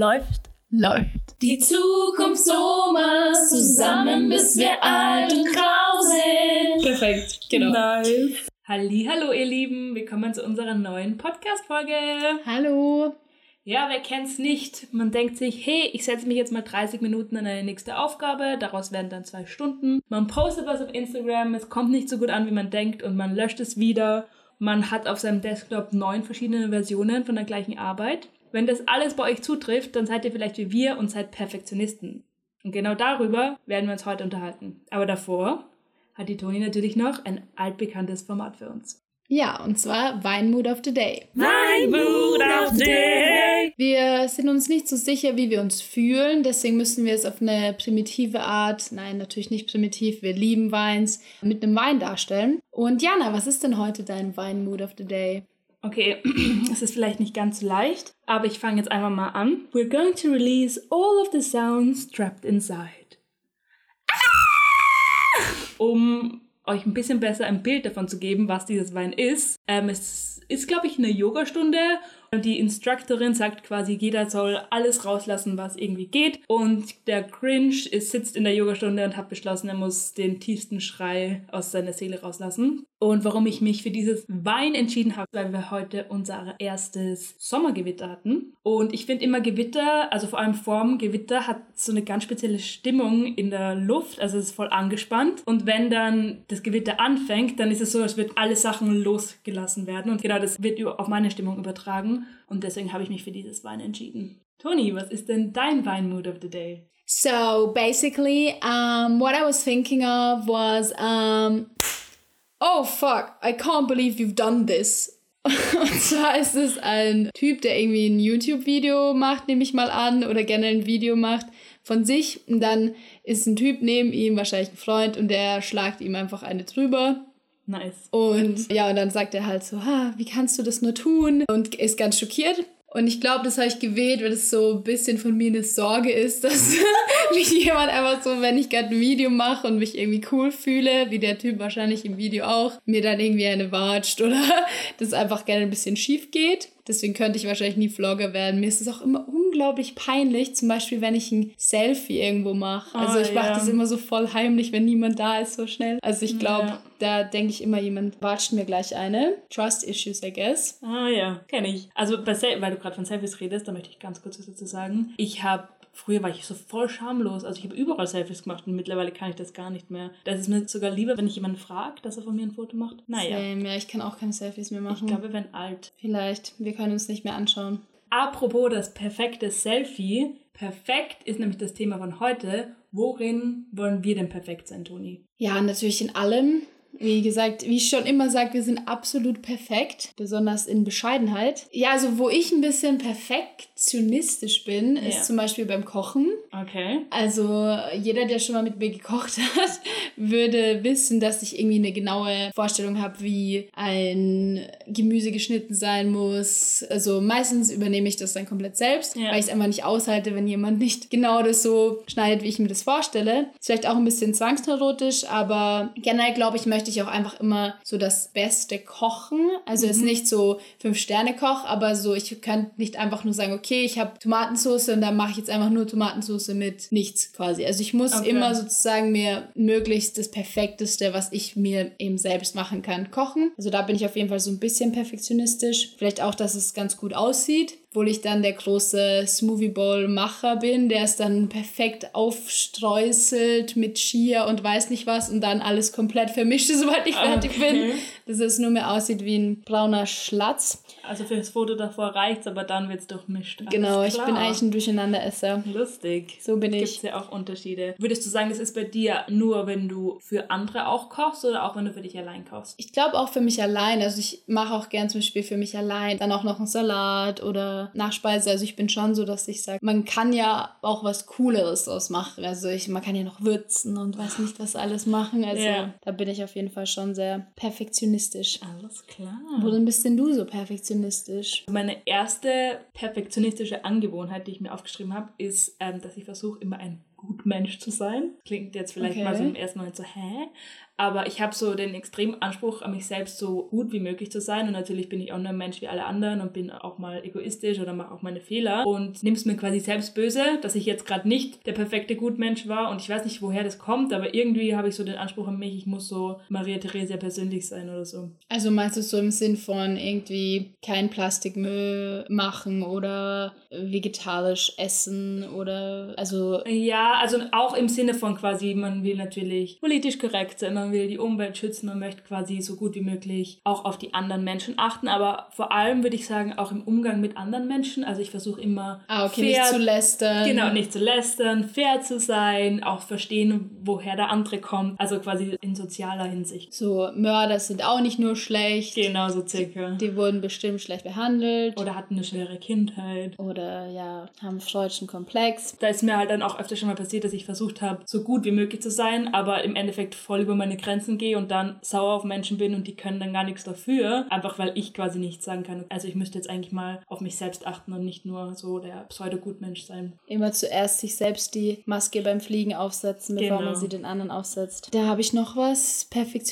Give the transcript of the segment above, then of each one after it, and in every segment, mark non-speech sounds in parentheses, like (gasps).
Läuft. Läuft. Die Zukunft Somas zusammen, bis wir alt und grau sind. Perfekt, genau. Nice. Hallo, ihr Lieben, willkommen zu unserer neuen Podcast-Folge. Hallo. Ja, wer kennt's nicht? Man denkt sich, hey, ich setze mich jetzt mal 30 Minuten an eine nächste Aufgabe, daraus werden dann zwei Stunden. Man postet was auf Instagram, es kommt nicht so gut an, wie man denkt und man löscht es wieder. Man hat auf seinem Desktop neun verschiedene Versionen von der gleichen Arbeit. Wenn das alles bei euch zutrifft, dann seid ihr vielleicht wie wir und seid Perfektionisten. Und genau darüber werden wir uns heute unterhalten. Aber davor hat die Toni natürlich noch ein altbekanntes Format für uns. Ja, und zwar Weinmood of the Day. Mein Mood of the Day. Wir sind uns nicht so sicher, wie wir uns fühlen, deswegen müssen wir es auf eine primitive Art, nein, natürlich nicht primitiv, wir lieben Weins, mit einem Wein darstellen. Und Jana, was ist denn heute dein Weinmood of the Day? Okay, (clears throat) es ist vielleicht nicht ganz so leicht, aber ich fange jetzt einfach mal an. We're going to release all of the sounds trapped inside. Um euch ein bisschen besser ein Bild davon zu geben, was dieses Wein ist. Ähm, es ist, glaube ich, eine Yogastunde. Die Instructorin sagt quasi, jeder soll alles rauslassen, was irgendwie geht. Und der Grinch ist, sitzt in der Yogastunde und hat beschlossen, er muss den tiefsten Schrei aus seiner Seele rauslassen. Und warum ich mich für dieses Wein entschieden habe, weil wir heute unser erstes Sommergewitter hatten. Und ich finde immer Gewitter, also vor allem vorm Gewitter, hat so eine ganz spezielle Stimmung in der Luft. Also es ist voll angespannt. Und wenn dann das Gewitter anfängt, dann ist es so, als würde alle Sachen losgelassen werden. Und genau das wird auf meine Stimmung übertragen. Und deswegen habe ich mich für dieses Wein entschieden. Toni, was ist denn dein Weinmood of the day? So basically, um, what I was thinking of was, um, oh fuck, I can't believe you've done this. (laughs) Und zwar ist es ein Typ, der irgendwie ein YouTube-Video macht, nehme ich mal an, oder generell ein Video macht von sich. Und dann ist ein Typ neben ihm, wahrscheinlich ein Freund, und der schlagt ihm einfach eine drüber. Nice. Und ja, und dann sagt er halt so, ha, wie kannst du das nur tun? Und ist ganz schockiert. Und ich glaube, das habe ich gewählt, weil es so ein bisschen von mir eine Sorge ist, (laughs) dass (laughs) mich jemand einfach so, wenn ich gerade ein Video mache und mich irgendwie cool fühle, wie der Typ wahrscheinlich im Video auch, mir dann irgendwie eine watscht oder (laughs) das einfach gerne ein bisschen schief geht. Deswegen könnte ich wahrscheinlich nie Vlogger werden. Mir ist es auch immer unglaublich peinlich, zum Beispiel, wenn ich ein Selfie irgendwo mache. Also Oh, ich mache ja. das immer so voll heimlich, wenn niemand da ist, so schnell. Also ich glaube, Ja. da denke ich immer, jemand watscht mir gleich eine. Trust Issues, I guess. Ah ja, kenne ich. Also bei Sel weil du gerade von Selfies redest, da möchte ich ganz kurz was dazu sagen. Ich habe Früher war ich so voll schamlos. Also ich habe überall Selfies gemacht und mittlerweile kann ich das gar nicht mehr. Das ist mir sogar lieber, wenn ich jemanden frage, dass er von mir ein Foto macht. Naja, Same, ja, ich kann auch keine Selfies mehr ich machen. glaube, wenn alt. Vielleicht. Wir können uns nicht mehr anschauen. Apropos das perfekte Selfie. Perfekt ist nämlich das Thema von heute. Worin wollen wir denn perfekt sein, Toni? Ja, natürlich in allem. Wie gesagt, wie ich schon immer sage, wir sind absolut perfekt, besonders in Bescheidenheit. Ja, also wo ich ein bisschen perfektionistisch bin, Ja. ist zum Beispiel beim Kochen. Okay. Also jeder, der schon mal mit mir gekocht (laughs) hat, würde wissen, dass ich irgendwie eine genaue Vorstellung habe, wie ein Gemüse geschnitten sein muss. Also meistens übernehme ich das dann komplett selbst, Ja. weil ich es einfach nicht aushalte, wenn jemand nicht (laughs) genau das so schneidet, wie ich mir das vorstelle. Ist vielleicht auch ein bisschen zwangsneurotisch, aber generell glaube ich, möchte ich auch einfach immer so das Beste kochen. Also jetzt nicht so Fünf-Sterne-Koch, aber so, ich könnte nicht einfach nur sagen, okay, ich habe Tomatensauce und dann mache ich jetzt einfach nur Tomatensauce mit nichts quasi. Also ich muss Okay. immer sozusagen mir möglichst das Perfekteste, was ich mir eben selbst machen kann, kochen. Also da bin ich auf jeden Fall so ein bisschen perfektionistisch. Vielleicht auch, dass es ganz gut aussieht. Obwohl ich dann der große Smoothie Bowl Macher bin, der es dann perfekt aufstreuselt mit Chia und weiß nicht was und dann alles komplett vermischt, (laughs) sobald ich fertig bin. Dass es nur mehr aussieht wie ein brauner Schlatz. Also für das Foto davor reicht's, aber dann wird's durchmischt. Alles Genau, ich klar. bin eigentlich ein Durcheinanderesser. Lustig. So bin ich. es ja auch Unterschiede. Würdest du sagen, das ist bei dir nur, wenn du für andere auch kochst oder auch wenn du für dich allein kochst? Ich glaube auch für mich allein. Also ich mache auch gern zum Beispiel für mich allein dann auch noch einen Salat oder Nachspeise. Also ich bin schon so, dass ich sage, man kann ja auch was Cooleres draus machen. Also ich, man kann ja noch würzen und weiß nicht was alles machen. Also Ja. da bin ich auf jeden Fall schon sehr perfektionistisch. Alles klar. Worin bist denn du so perfektionistisch? Meine erste perfektionistische Angewohnheit, die ich mir aufgeschrieben habe, ist, ähm, dass ich versuche, immer ein Gutmensch zu sein. Klingt jetzt vielleicht Okay. mal so im ersten Moment so, hä? Aber ich habe so den extremen Anspruch an mich selbst, so gut wie möglich zu sein. Und natürlich bin ich auch nur ein Mensch wie alle anderen und bin auch mal egoistisch oder mache auch meine Fehler. Und nimm's mir quasi selbst böse, dass ich jetzt gerade nicht der perfekte Gutmensch war. Und ich weiß nicht, woher das kommt, aber irgendwie habe ich so den Anspruch an mich, ich muss so Maria Theresia persönlich sein oder so. Also meinst du so im Sinn von irgendwie kein Plastikmüll machen oder vegetarisch essen oder also Ja, also auch im Sinne von quasi, man will natürlich politisch korrekt sein, man will die Umwelt schützen, man möchte quasi so gut wie möglich auch auf die anderen Menschen achten, aber vor allem würde ich sagen, auch im Umgang mit anderen Menschen. Also ich versuche immer ah okay fair, nicht zu lästern. Genau, nicht zu lästern, fair zu sein, auch verstehen, woher der andere kommt. Also quasi in sozialer Hinsicht. So Mörder sind auch nicht nur schlecht. Genau so circa. Die wurden bestimmt schlecht behandelt Oder hatten eine schwere Kindheit. oder ja haben freudschen Komplex. Da ist mir halt dann auch öfter schon mal passiert, dass ich versucht habe, so gut wie möglich zu sein, aber im Endeffekt voll über meine Grenzen gehe und dann sauer auf Menschen bin und die können dann gar nichts dafür, einfach weil ich quasi nichts sagen kann. Also ich müsste jetzt eigentlich mal auf mich selbst achten und nicht nur so der Pseudo-Gutmensch sein. Immer zuerst sich selbst die Maske beim Fliegen aufsetzen, bevor Genau. man sie den anderen aufsetzt. Da habe ich noch was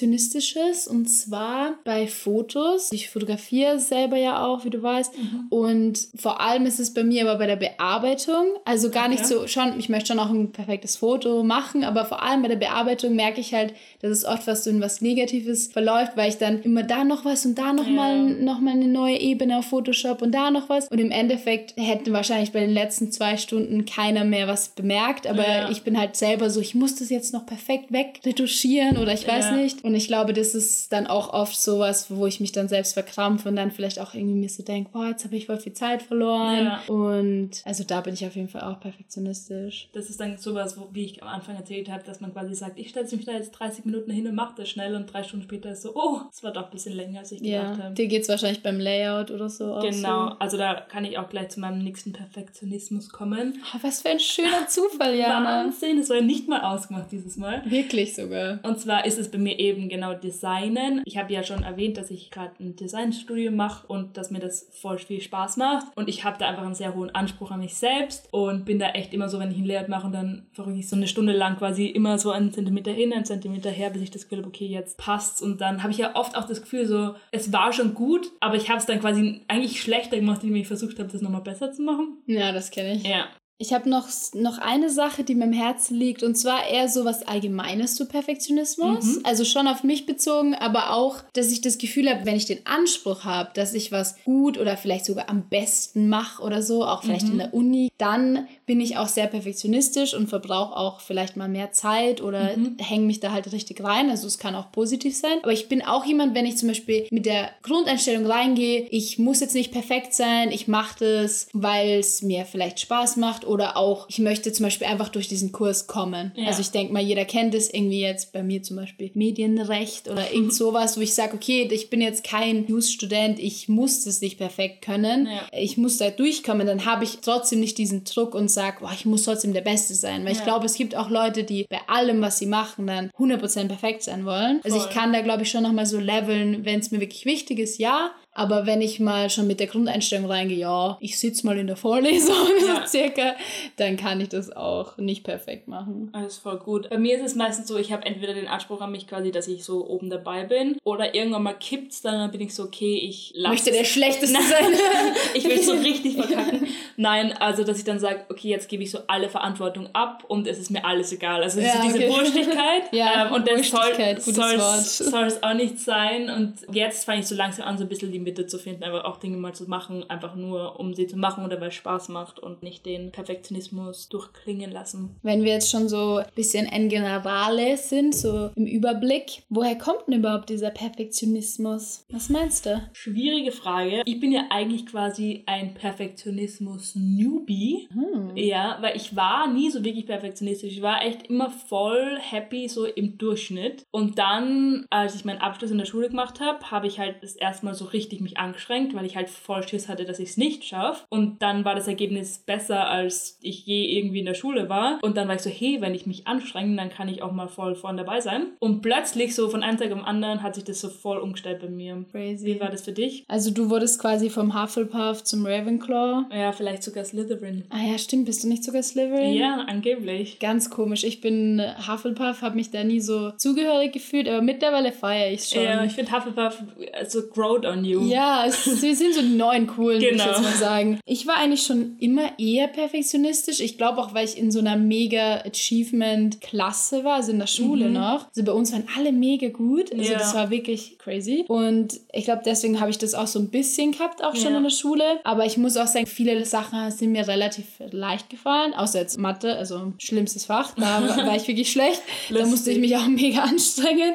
Perfektionistisches und zwar bei Fotos. Ich fotografiere selber ja auch, wie du weißt. Und vor allem ist es bei mir aber bei der Bearbeitung. Also gar nicht Okay. so, schon, ich möchte schon auch ein perfektes Foto machen, aber vor allem bei der Bearbeitung merke ich halt, dass es oft was so in was Negatives verläuft, weil ich dann immer da noch was und da noch Ja. mal noch mal eine neue Ebene auf Photoshop und da noch was. Und im Endeffekt hätte wahrscheinlich bei den letzten zwei Stunden keiner mehr was bemerkt. Aber Ja. ich bin halt selber so, ich muss das jetzt noch perfekt wegretuschieren oder ich weiß Ja. nicht. Und ich glaube, das ist dann auch oft sowas, wo ich mich dann selbst verkrampfe und dann vielleicht auch irgendwie mir so denke, boah, jetzt habe ich voll viel Zeit verloren. Und also da bin ich auf jeden Fall auch perfektionistisch. Das ist dann sowas, wo, wie ich am Anfang erzählt habe, dass man quasi sagt, ich stelle mich da jetzt 30 Minuten hin und mache das schnell und drei Stunden später ist so, oh, es war doch ein bisschen länger, als ich gedacht Ja, habe. dir geht es wahrscheinlich beim Layout oder so auch Genau, so. also da kann ich auch gleich zu meinem nächsten Perfektionismus kommen. Oh, was für ein schöner Zufall, Jana. Wahnsinn, das war ja nicht mal ausgemacht dieses Mal. Wirklich sogar. Und zwar ist es bei mir eben genau Designen. Ich habe ja schon erwähnt, dass ich gerade ein Designstudio mache und dass mir das voll viel Spaß macht. Und ich habe da einfach einen sehr hohen Anspruch an mich selbst und bin da echt immer so, wenn ich ein Layout mache und dann verrücke ich so eine Stunde lang quasi immer so einen Zentimeter hin, einen Zentimeter her, bis ich das Gefühl habe, okay, jetzt passt's. Und dann habe ich ja oft auch das Gefühl so, es war schon gut, aber ich habe es dann quasi eigentlich schlechter gemacht, indem ich versucht habe, das nochmal besser zu machen. Ja, das kenne ich. Ja. Ich habe noch, noch eine Sache, die mir im Herzen liegt, und zwar eher so was Allgemeines zu Perfektionismus. Also schon auf mich bezogen, aber auch, dass ich das Gefühl habe, wenn ich den Anspruch habe, dass ich was gut oder vielleicht sogar am besten mache oder so, auch vielleicht in der Uni, dann bin ich auch sehr perfektionistisch und verbrauche auch vielleicht mal mehr Zeit oder hänge mich da halt richtig rein. Also es kann auch positiv sein. Aber ich bin auch jemand, wenn ich zum Beispiel mit der Grundeinstellung reingehe, ich muss jetzt nicht perfekt sein, ich mache das, weil es mir vielleicht Spaß macht oder auch, ich möchte zum Beispiel einfach durch diesen Kurs kommen. Ja. Also ich denke mal, jeder kennt es irgendwie jetzt bei mir zum Beispiel Medienrecht oder (laughs) irgend sowas, wo ich sage, okay, ich bin jetzt kein News-Student, ich muss das nicht perfekt können, Ja. ich muss da durchkommen, dann habe ich trotzdem nicht diesen Druck und sage, boah, ich muss trotzdem der Beste sein. Weil ich Ja. glaube, es gibt auch Leute, die bei allem, was sie machen, dann 100% perfekt sein wollen. Also ich Voll. kann da, glaube ich, schon nochmal so leveln, wenn es mir wirklich wichtig ist, ja. Aber wenn ich mal schon mit der Grundeinstellung reingehe, ja, ich sitze mal in der Vorlesung, (laughs) Ja. so circa, dann kann ich das auch nicht perfekt machen. Alles voll gut. Bei mir ist es meistens so, ich habe entweder den Anspruch an mich quasi, dass ich so oben dabei bin, oder irgendwann mal kippt's dann, dann bin ich so, okay, ich lasse Möchte der Schlechteste Nein. sein. (laughs) ich will so (laughs) richtig verkacken. Nein, also dass ich dann sage, okay, jetzt gebe ich so alle Verantwortung ab und es ist mir alles egal. Also es Ja, diese okay. Wurstigkeit. Ja, ähm, und das soll Wurstigkeit, gutes Wort. soll es auch nicht sein. Und jetzt fange ich so langsam an, so ein bisschen die Mitte zu finden, aber auch Dinge mal zu machen, einfach nur um sie zu machen oder weil es Spaß macht und nicht den Perfektionismus durchklingen lassen. Wenn wir jetzt schon so ein bisschen en generale sind, so im Überblick, woher kommt denn überhaupt dieser Perfektionismus? Was meinst du? Schwierige Frage. Ich bin ja eigentlich quasi ein Perfektionismus-Newbie. Hm. Ja, weil ich war nie so wirklich perfektionistisch. Ich war echt immer voll happy, so im Durchschnitt. Und dann, als ich meinen Abschluss in der Schule gemacht habe, habe ich halt das erste Mal so richtig richtig mich angestrengt, weil ich halt voll Schiss hatte, dass ich es nicht schaffe. Und dann war das Ergebnis besser, als ich je irgendwie in der Schule war. Und dann war ich so, hey, wenn ich mich anstrenge, dann kann ich auch mal voll vorne dabei sein. Und plötzlich, so von einem Tag am anderen, hat sich das so voll umgestellt bei mir. Crazy. Wie war das für dich? Also du wurdest quasi vom Hufflepuff zum Ravenclaw. Ja, vielleicht sogar Slytherin. Ah ja, stimmt. Bist du nicht sogar Slytherin? Ja, angeblich. Ganz komisch. Ich bin Hufflepuff, habe mich da nie so zugehörig gefühlt, aber mittlerweile feiere ich es schon. Ja, ich finde Hufflepuff so growed on you. Ja, es, wir sind so die neuen coolen, würde ich Genau. jetzt mal sagen. Ich war eigentlich schon immer eher perfektionistisch. Ich glaube auch, weil ich in so einer mega Achievement-Klasse war, also in der Schule noch. Also bei uns waren alle mega gut. Also Ja. das war wirklich crazy. Und ich glaube, deswegen habe ich das auch so ein bisschen gehabt, auch schon Ja. in der Schule. Aber ich muss auch sagen, viele Sachen sind mir relativ leicht gefallen, außer jetzt Mathe, also schlimmstes Fach. Da war (laughs) war ich wirklich schlecht. Da musste ich mich auch mega (laughs) anstrengen.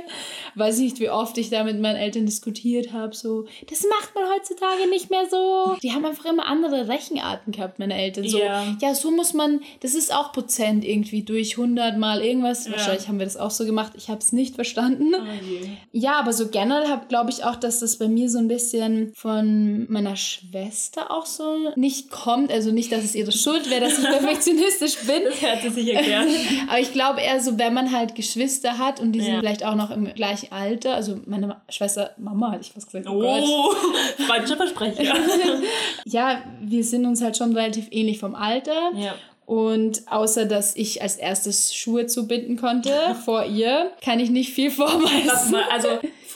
Weiß nicht, wie oft ich da mit meinen Eltern diskutiert habe. So, das macht man heutzutage nicht mehr so. Die haben einfach immer andere Rechenarten gehabt, meine Eltern. So, Ja. ja, so muss man, das ist auch Prozent irgendwie durch 100 mal irgendwas. Ja. Wahrscheinlich haben wir das auch so gemacht. Ich habe es nicht verstanden. Oh. Ja, aber so generell habe glaube ich auch, dass das bei mir so ein bisschen von meiner Schwester auch so nicht kommt. Also nicht, dass es ihre Schuld wäre, dass ich (laughs) perfektionistisch bin. Das hätte sich erklärt. (laughs) Aber ich glaube eher so, wenn man halt Geschwister hat und die sind Ja. vielleicht auch noch im gleichen Alter. Also meine Schwester, Mama hatte ich fast gesagt. Oh, Gott. Oh, (laughs) falscher Versprecher. (laughs) Ja, wir sind uns halt schon relativ ähnlich vom Alter. ja. Und außer, dass ich als erstes Schuhe zubinden konnte (laughs) vor ihr, kann ich nicht viel vorweisen. mal, also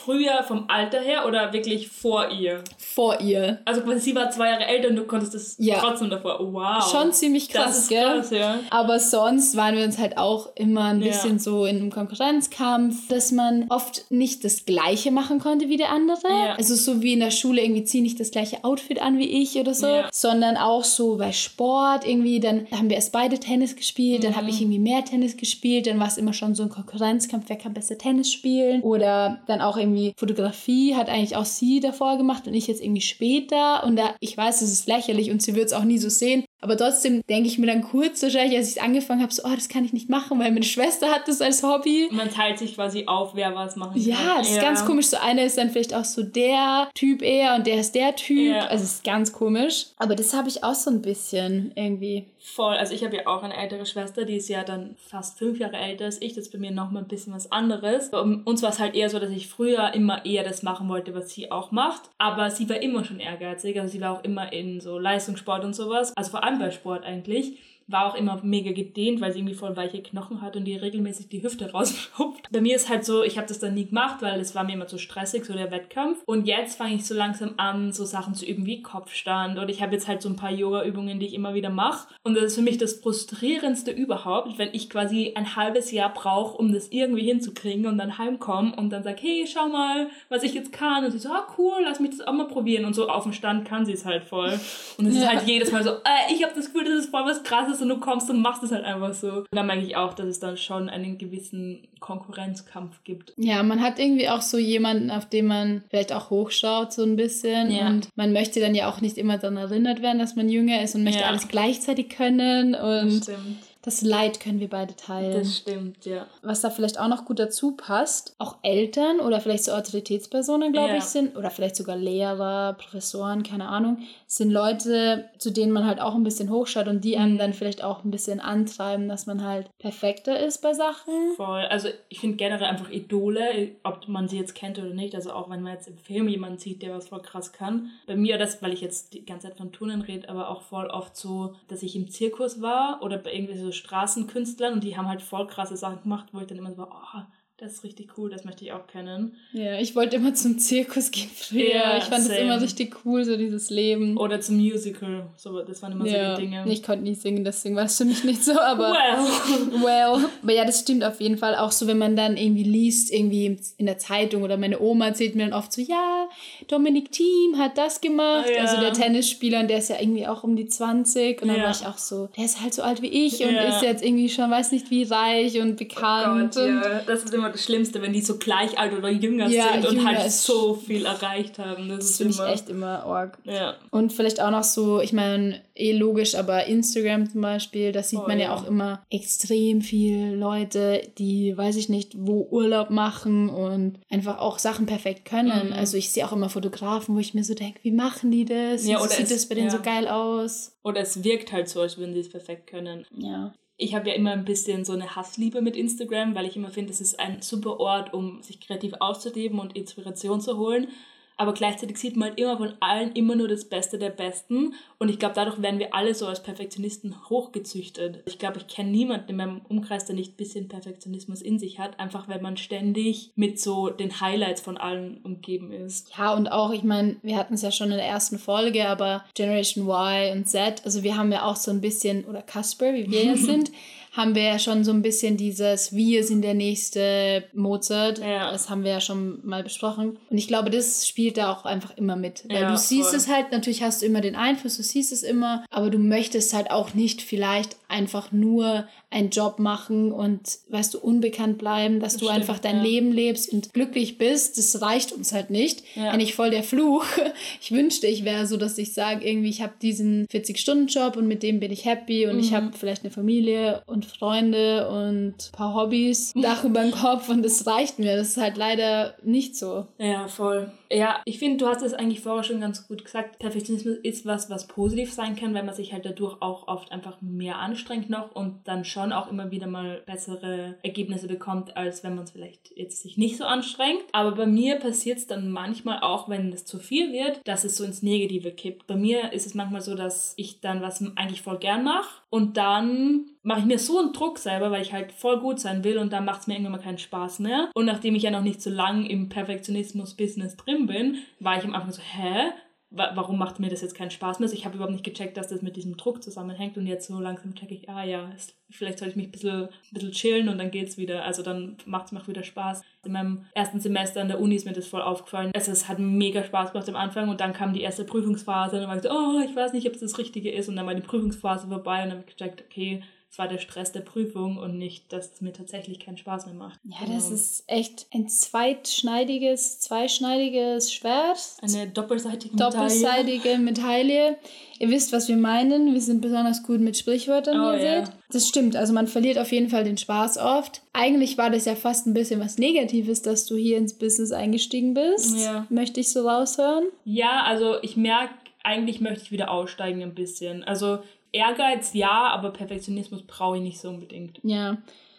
früher vom Alter her oder wirklich vor ihr? Vor ihr. Also quasi sie war zwei Jahre älter und du konntest das Ja. trotzdem davor. Oh, wow. Schon ziemlich krass, das ist gell? krass, ja. Aber sonst waren wir uns halt auch immer ein Ja. bisschen so in einem Konkurrenzkampf, dass man oft nicht das Gleiche machen konnte wie der andere. Ja. Also so wie in der Schule irgendwie zieh nicht das gleiche Outfit an wie ich oder so, Ja. sondern auch so bei Sport irgendwie, dann haben wir erst beide Tennis gespielt, dann Mhm. habe ich irgendwie mehr Tennis gespielt, dann war es immer schon so ein Konkurrenzkampf, wer kann besser Tennis spielen oder dann auch irgendwie Fotografie hat eigentlich auch sie davor gemacht und ich jetzt irgendwie später. Und da, ich weiß, es ist lächerlich und sie wird es auch nie so sehen, aber trotzdem denke ich mir dann kurz wahrscheinlich, als ich es angefangen habe, so, oh, das kann ich nicht machen, weil meine Schwester hat das als Hobby. Man teilt sich quasi auf, wer was machen kann. Ja, das ist ganz komisch. So einer ist dann vielleicht auch so der Typ eher und der ist der Typ. Ja. Also es ist ganz komisch. Aber das habe ich auch so ein bisschen irgendwie. Voll. Also ich habe ja auch eine ältere Schwester, die ist ja dann fast fünf Jahre älter als ich. Das ist bei mir nochmal ein bisschen was anderes. Bei uns war es halt eher so, dass ich früher immer eher das machen wollte, was sie auch macht. Aber sie war immer schon ehrgeizig. Also sie war auch immer in so Leistungssport und sowas. Also vor allem bei Sport eigentlich. War auch immer mega gedehnt, weil sie irgendwie voll weiche Knochen hat und die regelmäßig die Hüfte (laughs) rausschupft. Bei mir ist halt so, ich habe das dann nie gemacht, weil es war mir immer zu stressig, so der Wettkampf. Und jetzt fange ich so langsam an, so Sachen zu üben wie Kopfstand. Und ich habe jetzt halt so ein paar Yoga-Übungen, die ich immer wieder mache. Und das ist für mich das frustrierendste überhaupt, wenn ich quasi ein halbes Jahr brauche, um das irgendwie hinzukriegen und dann heimkomme und dann sage, hey, schau mal, was ich jetzt kann. Und sie so, ah cool, lass mich das auch mal probieren. Und so auf dem Stand kann sie es halt voll. Und es ist Ja. halt jedes Mal so, äh, ich habe das Gefühl, das ist voll was krasses und du kommst und machst es halt einfach so. Und dann merke ich auch, dass es dann schon einen gewissen Konkurrenzkampf gibt. Ja, man hat irgendwie auch so jemanden, auf den man vielleicht auch hochschaut, so ein bisschen. Ja. Und man möchte dann ja auch nicht immer daran erinnert werden, dass man jünger ist und möchte Ja. alles gleichzeitig können. Und stimmt. Das Leid können wir beide teilen. Das stimmt, ja. Was da vielleicht auch noch gut dazu passt, auch Eltern oder vielleicht so Autoritätspersonen, glaube Ja. ich, sind, oder vielleicht sogar Lehrer, Professoren, keine Ahnung, sind Leute, zu denen man halt auch ein bisschen hochschaut und die einem Mhm. dann vielleicht auch ein bisschen antreiben, dass man halt perfekter ist bei Sachen. Voll. Also ich finde generell einfach Idole, ob man sie jetzt kennt oder nicht, also auch wenn man jetzt im Film jemanden sieht, der was voll krass kann. Bei mir das, weil ich jetzt die ganze Zeit von Turnen rede, aber auch voll oft so, dass ich im Zirkus war oder bei irgendwelchen so Straßenkünstlern und die haben halt voll krasse Sachen gemacht, wo ich dann immer so war, oh, das ist richtig cool, das möchte ich auch kennen. Ja, ich wollte immer zum Zirkus gehen früher. Ja, ich fand das same. immer richtig cool, so dieses Leben. Oder zum Musical, so, das waren immer ja, so die Dinge. ich konnte nie singen, deswegen war es für mich nicht so, aber well. (laughs) well. Aber ja, das stimmt auf jeden Fall. Auch so, wenn man dann irgendwie liest, irgendwie in der Zeitung oder meine Oma erzählt mir dann oft so, ja, Dominik Thiem hat das gemacht. Ah, ja. Also der Tennisspieler, und der ist ja irgendwie auch um die 20. Und dann war ich auch so, der ist halt so alt wie ich und ist jetzt irgendwie schon, weiß nicht wie reich und bekannt. Gott, und das ist immer immer das Schlimmste, wenn die so gleich alt oder jünger Ja, sind und jünger halt ist- so viel erreicht haben. Das, Das ist finde ich echt immer arg. Ja. Und vielleicht auch noch so, ich meine, eh logisch, aber Instagram zum Beispiel, da sieht Oh, man ja. ja. auch immer extrem viel Leute, die, weiß ich nicht, wo Urlaub machen und einfach auch Sachen perfekt können. Mhm. Also ich sehe auch immer Fotografen, wo ich mir so denke, wie machen die das? Ja, oder sieht es- das bei denen so geil aus? Oder es wirkt halt so, als würden sie es perfekt können. Ja. Ich habe ja immer ein bisschen so eine Hassliebe mit Instagram, weil ich immer finde, es ist ein super Ort, um sich kreativ auszuleben und Inspiration zu holen. Aber gleichzeitig sieht man halt immer von allen immer nur das Beste der Besten. Und ich glaube, dadurch werden wir alle so als Perfektionisten hochgezüchtet. Ich glaube, ich kenne niemanden in meinem Umkreis, der nicht ein bisschen Perfektionismus in sich hat. Einfach weil man ständig mit so den Highlights von allen umgeben ist. Ja, und auch, ich meine, wir hatten es ja schon in der ersten Folge, aber Generation Y und Z, also wir haben ja auch so ein bisschen, oder Casper, wie wir ja (laughs) sind, haben wir ja schon so ein bisschen dieses, wir sind der nächste Mozart. Ja. Das haben wir ja schon mal besprochen. Und ich glaube, das spielt da auch einfach immer mit. Weil Ja, du siehst voll. es halt, natürlich hast du immer den Einfluss, du siehst es immer, aber du möchtest halt auch nicht vielleicht einfach nur einen Job machen und, weißt du, unbekannt bleiben, dass Das du stimmt, einfach dein ja. Leben lebst und glücklich bist. Das reicht uns halt nicht. Ja. Eigentlich voll der Fluch. (laughs) Ich wünschte, ich wäre so, dass ich sage, irgendwie, ich habe diesen 40-Stunden-Job und mit dem bin ich happy und ich Mhm. habe vielleicht eine Familie und Freunde und ein paar Hobbys, (laughs) Dach über den Kopf und das reicht mir. Das ist halt leider nicht so. Ja, voll. Ja, ich finde, du hast es eigentlich vorher schon ganz gut gesagt. Perfektionismus ist was, was positiv sein kann, weil man sich halt dadurch auch oft einfach mehr anstrengt noch und dann schon auch immer wieder mal bessere Ergebnisse bekommt, als wenn man es vielleicht jetzt sich nicht so anstrengt. Aber bei mir passiert es dann manchmal auch, wenn es zu viel wird, dass es so ins Negative kippt. Bei mir ist es manchmal so, dass ich dann was eigentlich voll gern mache und dann mache ich mir so einen Druck selber, weil ich halt voll gut sein will und dann macht es mir irgendwann mal keinen Spaß mehr. Und nachdem ich ja noch nicht so lang im Perfektionismus-Business drin bin, war ich am Anfang so, hä? Wa- Warum macht mir das jetzt keinen Spaß mehr? Also ich habe überhaupt nicht gecheckt, dass das mit diesem Druck zusammenhängt und jetzt so langsam checke ich, ah ja, es, vielleicht soll ich mich ein bisschen, ein bisschen chillen und dann geht's wieder. Also dann macht es mir auch wieder Spaß. In meinem ersten Semester an der Uni ist mir das voll aufgefallen. Also es hat mega Spaß gemacht am Anfang und dann kam die erste Prüfungsphase und dann war ich so, oh, ich weiß nicht, ob es das Richtige ist und dann war die Prüfungsphase vorbei und dann habe ich gecheckt, okay, es war der Stress der Prüfung und nicht, dass es mir tatsächlich keinen Spaß mehr macht. Ja, das Genau. ist echt ein zweitschneidiges, zweischneidiges Schwert. eine doppelseitige Medaille. Doppelseitige Medaille. Ihr wisst, was wir meinen. Wir sind besonders gut mit Sprichwörtern, Oh, wie ihr ja. seht. Das stimmt. Also man verliert auf jeden Fall den Spaß oft. Eigentlich war das ja fast ein bisschen was Negatives, dass du hier ins Business eingestiegen bist. Ja. Möchte ich so raushören. Ja, also ich merke, eigentlich möchte ich wieder aussteigen ein bisschen. Also Ehrgeiz ja, aber Perfektionismus brauche ich nicht so unbedingt. Ja.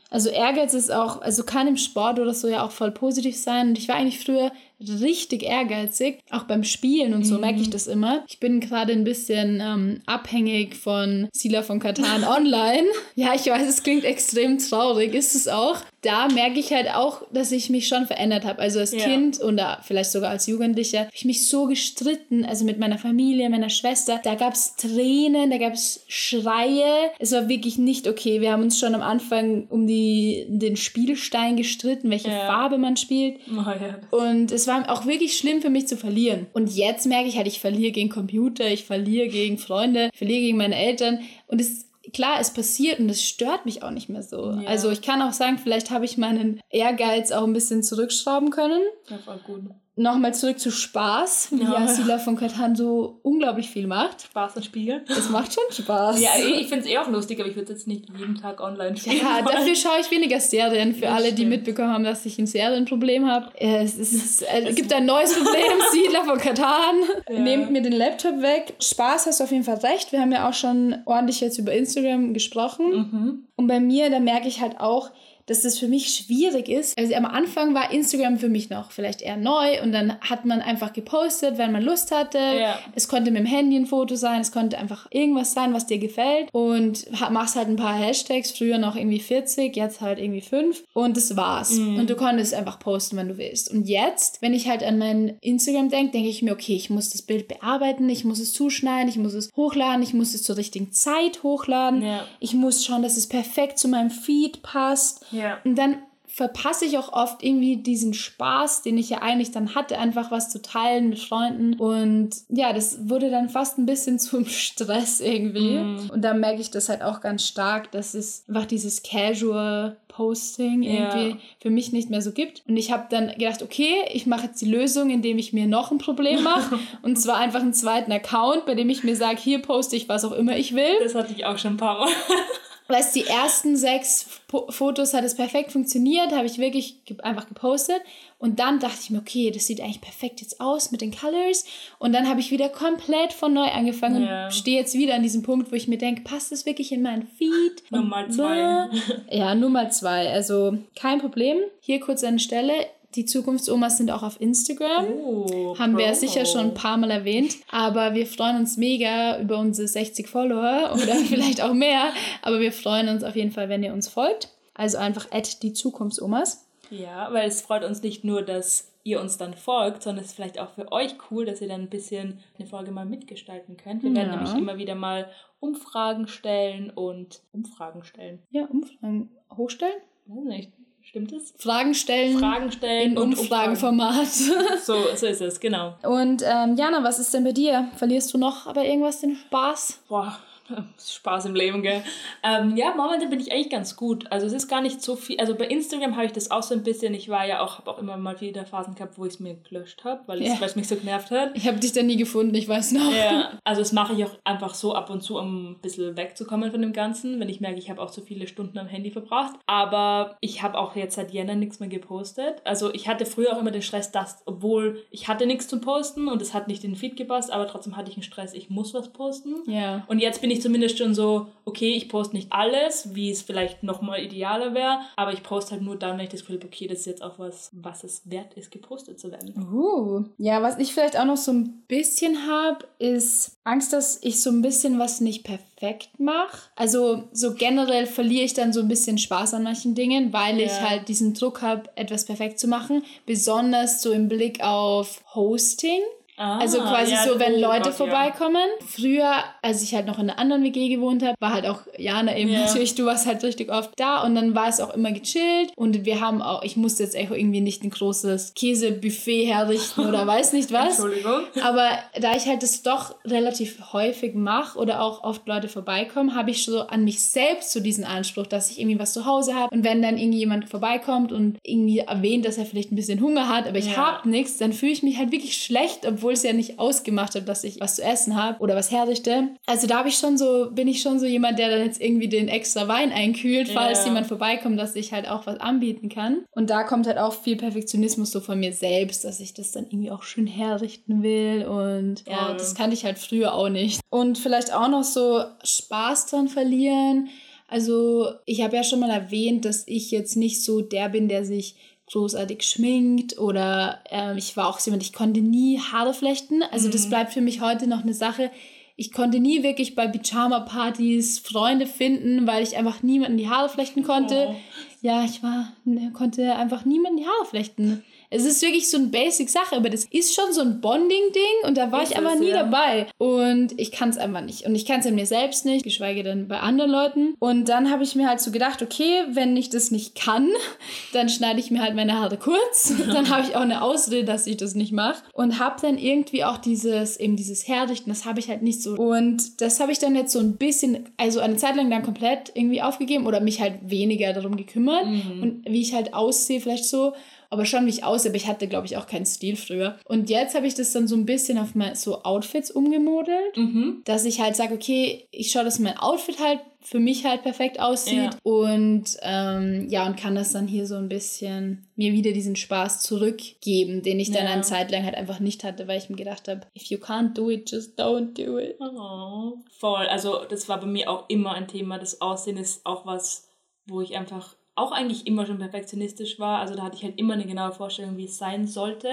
Also Ehrgeiz ist auch, also kann im Sport oder so ja auch voll positiv sein. Und ich war eigentlich früher richtig ehrgeizig, auch beim Spielen und so Mhm. merke ich das immer. Ich bin gerade ein bisschen ähm, abhängig von Sila von Katan (laughs) online. Ja, ich weiß, es klingt extrem traurig, ist es auch. Da merke ich halt auch, dass ich mich schon verändert habe. Also als Ja. Kind oder vielleicht sogar als Jugendlicher habe ich mich so gestritten, also mit meiner Familie, meiner Schwester. Da gab es Tränen, da gab es Schreie. Es war wirklich nicht okay. Wir haben uns schon am Anfang um die, den Spielstein gestritten, welche Ja. Farbe man spielt. Oh, ja. Und es war auch wirklich schlimm für mich zu verlieren. Und jetzt merke ich halt, ich verliere gegen Computer, ich verliere gegen Freunde, ich verliere gegen meine Eltern. Und es klar, es passiert und es stört mich auch nicht mehr so. Ja. Also ich kann auch sagen, vielleicht habe ich meinen Ehrgeiz auch ein bisschen zurückschrauben können. Ja, voll gut. Nochmal zurück zu Spaß, wie Ja. ja. Sila von Katan so unglaublich viel macht. Spaß und Spiel. Es macht schon Spaß. Ja, ich finde es eh auch lustig, aber ich würde jetzt nicht jeden Tag online spielen. Ja, wollen. dafür schaue ich weniger Serien. Für Das alle, die stimmt. mitbekommen haben, dass ich ein Serienproblem habe. Äh, Es, ist, es gibt ein neues Problem, (laughs) Siedler von Katan. Ja. Nehmt mir den Laptop weg. Spaß hast du auf jeden Fall recht. Wir haben ja auch schon ordentlich jetzt über Instagram gesprochen. Mhm. Und bei mir, da merke ich halt auch, dass das für mich schwierig ist. Also am Anfang war Instagram für mich noch vielleicht eher neu und dann hat man einfach gepostet, wenn man Lust hatte. Ja. Es konnte mit dem Handy ein Foto sein, es konnte einfach irgendwas sein, was dir gefällt und machst halt ein paar Hashtags, früher noch irgendwie 40, jetzt halt irgendwie 5 und das war's. Mhm. Und du konntest einfach posten, wenn du willst. Und jetzt, wenn ich halt an mein Instagram denke, denke ich mir, okay, ich muss das Bild bearbeiten, ich muss es zuschneiden, ich muss es hochladen, ich muss es zur richtigen Zeit hochladen. Ja. Ich muss schauen, dass es perfekt zu meinem Feed passt. Ja. Und dann verpasse ich auch oft irgendwie diesen Spaß, den ich ja eigentlich dann hatte, einfach was zu teilen mit Freunden. Und ja, das wurde dann fast ein bisschen (laughs) zum Stress irgendwie. Mhm. Und da merke ich das halt auch ganz stark, dass es einfach dieses Casual Posting Ja. irgendwie für mich nicht mehr so gibt. Und ich habe dann gedacht, okay, ich mache jetzt die Lösung, indem ich mir noch ein Problem mache. (laughs) und zwar einfach einen zweiten Account, bei dem ich mir sage, hier poste ich was auch immer ich will. Das hatte ich auch schon ein paar Mal. Weißt die ersten sechs po Fotos hat es perfekt funktioniert, habe ich wirklich ge einfach gepostet. Und dann dachte ich mir, okay, das sieht eigentlich perfekt jetzt aus mit den Colors. Und dann habe ich wieder komplett von neu angefangen Ja. und stehe jetzt wieder an diesem Punkt, wo ich mir denke, passt das wirklich in meinen Feed? Nummer Und zwei. Ja, Nummer zwei. Also kein Problem. Hier kurz an der Stelle. Die Zukunftsomas sind auch auf Instagram. Oh, Haben wir sicher schon ein paar Mal erwähnt. Aber wir freuen uns mega über unsere 60 Follower (laughs) oder vielleicht auch mehr. Aber wir freuen uns auf jeden Fall, wenn ihr uns folgt. Also einfach at die Zukunftsomas. Ja, weil es freut uns nicht nur, dass ihr uns dann folgt, sondern es ist vielleicht auch für euch cool, dass ihr dann ein bisschen eine Folge mal mitgestalten könnt. Wir werden Ja. nämlich immer wieder mal Umfragen stellen und Umfragen stellen. Ja, Umfragen hochstellen. Weiß nicht, stimmt es? Fragen stellen Fragen stellen in Umfragenformat. (laughs) So, so ist es, genau. Und ähm, Jana, was ist denn bei dir? Verlierst du noch aber irgendwas den Spaß? Boah, (laughs) Spaß im Leben, gell? Ähm, ja, momentan bin ich eigentlich ganz gut. Also es ist gar nicht so viel. Also bei Instagram habe ich das auch so ein bisschen. Ich war ja auch, habe auch immer mal wieder Phasen gehabt, wo ich es mir gelöscht habe, weil es Ja. es mich so genervt hat. Ich habe dich da nie gefunden, ich weiß noch. Ja, (laughs) also das mache ich auch einfach so ab und zu, um ein bisschen wegzukommen von dem Ganzen, wenn ich merke, ich habe auch so viele Stunden am Handy verbracht. Aber ich habe auch jetzt seit Jänner nichts mehr gepostet. Also ich hatte früher auch immer den Stress, dass, obwohl ich hatte nichts zum Posten und es hat nicht in den Feed gepasst, aber trotzdem hatte ich einen Stress, ich muss was posten. Ja. Und jetzt bin ich zumindest schon so, okay, ich poste nicht alles, wie es vielleicht nochmal idealer wäre, aber ich poste halt nur dann, wenn ich das Gefühl habe, okay, das ist jetzt auch was, was es wert ist, gepostet zu werden. Uh. Ja, was ich vielleicht auch noch so ein bisschen habe, ist Angst, dass ich so ein bisschen was nicht perfekt mache. Also so generell verliere ich dann so ein bisschen Spaß an manchen Dingen, weil ich Ja. halt diesen Druck habe, etwas perfekt zu machen. Besonders so im Blick auf Hosting. Ah, Also quasi ja, so, wenn oh Leute Gott, ja. vorbeikommen. Früher, als ich halt noch in einer anderen WG gewohnt habe, war halt auch Jana eben Ja. natürlich, du warst halt richtig oft da und dann war es auch immer gechillt und wir haben auch, ich musste jetzt echt irgendwie nicht ein großes Käsebuffet herrichten oder (laughs) weiß nicht was. Entschuldigung. Aber da ich halt das doch relativ häufig mache oder auch oft Leute vorbeikommen, habe ich so an mich selbst so diesen Anspruch, dass ich irgendwie was zu Hause habe. Und wenn dann irgendwie jemand vorbeikommt und irgendwie erwähnt, dass er vielleicht ein bisschen Hunger hat, aber ich Ja. habe nichts, dann fühle ich mich halt wirklich schlecht, obwohl es ja nicht ausgemacht hat, dass ich was zu essen habe oder was herrichte. Also da habe ich schon so, bin ich schon so jemand, der dann jetzt irgendwie den extra Wein einkühlt, falls Ja. jemand vorbeikommt, dass ich halt auch was anbieten kann. Und da kommt halt auch viel Perfektionismus so von mir selbst, dass ich das dann irgendwie auch schön herrichten will. Und ja, das kannte ich halt früher auch nicht. Und vielleicht auch noch so Spaß dran verlieren. Also ich habe ja schon mal erwähnt, dass ich jetzt nicht so der bin, der sich großartig schminkt oder ähm, ich war auch so jemand, ich konnte nie Haare flechten. Also das bleibt für mich heute noch eine Sache. Ich konnte nie wirklich bei Pyjama-Partys Freunde finden, weil ich einfach niemanden die Haare flechten konnte. Oh. Ja, ich war, ne, konnte einfach niemanden die Haare flechten. Es ist wirklich so eine Basic-Sache, aber das ist schon so ein Bonding-Ding und da war Ist ich einfach nie ja. dabei. Und ich kann es einfach nicht. Und ich kann es an mir selbst nicht, geschweige denn bei anderen Leuten. Und dann habe ich mir halt so gedacht, okay, wenn ich das nicht kann, (laughs) dann schneide ich mir halt meine Haare kurz. (laughs) dann habe ich auch eine Ausrede, dass ich das nicht mache. Und habe dann irgendwie auch dieses, eben dieses Herrichten, das habe ich halt nicht so. Und das habe ich dann jetzt so ein bisschen, also eine Zeit lang dann komplett irgendwie aufgegeben oder mich halt weniger darum gekümmert. Und wie ich halt aussehe, vielleicht so aber schon wie ich aussehe, aber ich hatte, glaube ich, auch keinen Stil früher. Und jetzt habe ich das dann so ein bisschen auf mein, so Outfits umgemodelt, Mhm. dass ich halt sage, okay, ich schaue, dass mein Outfit halt für mich halt perfekt aussieht Ja. und ähm, ja, und kann das dann hier so ein bisschen mir wieder diesen Spaß zurückgeben, den ich dann Ja. eine Zeit lang halt einfach nicht hatte, weil ich mir gedacht habe, if you can't do it, just don't do it. Oh, voll. Also das war bei mir auch immer ein Thema. Das Aussehen ist auch was, wo ich einfach auch eigentlich immer schon perfektionistisch war. Also da hatte ich halt immer eine genaue Vorstellung, wie es sein sollte.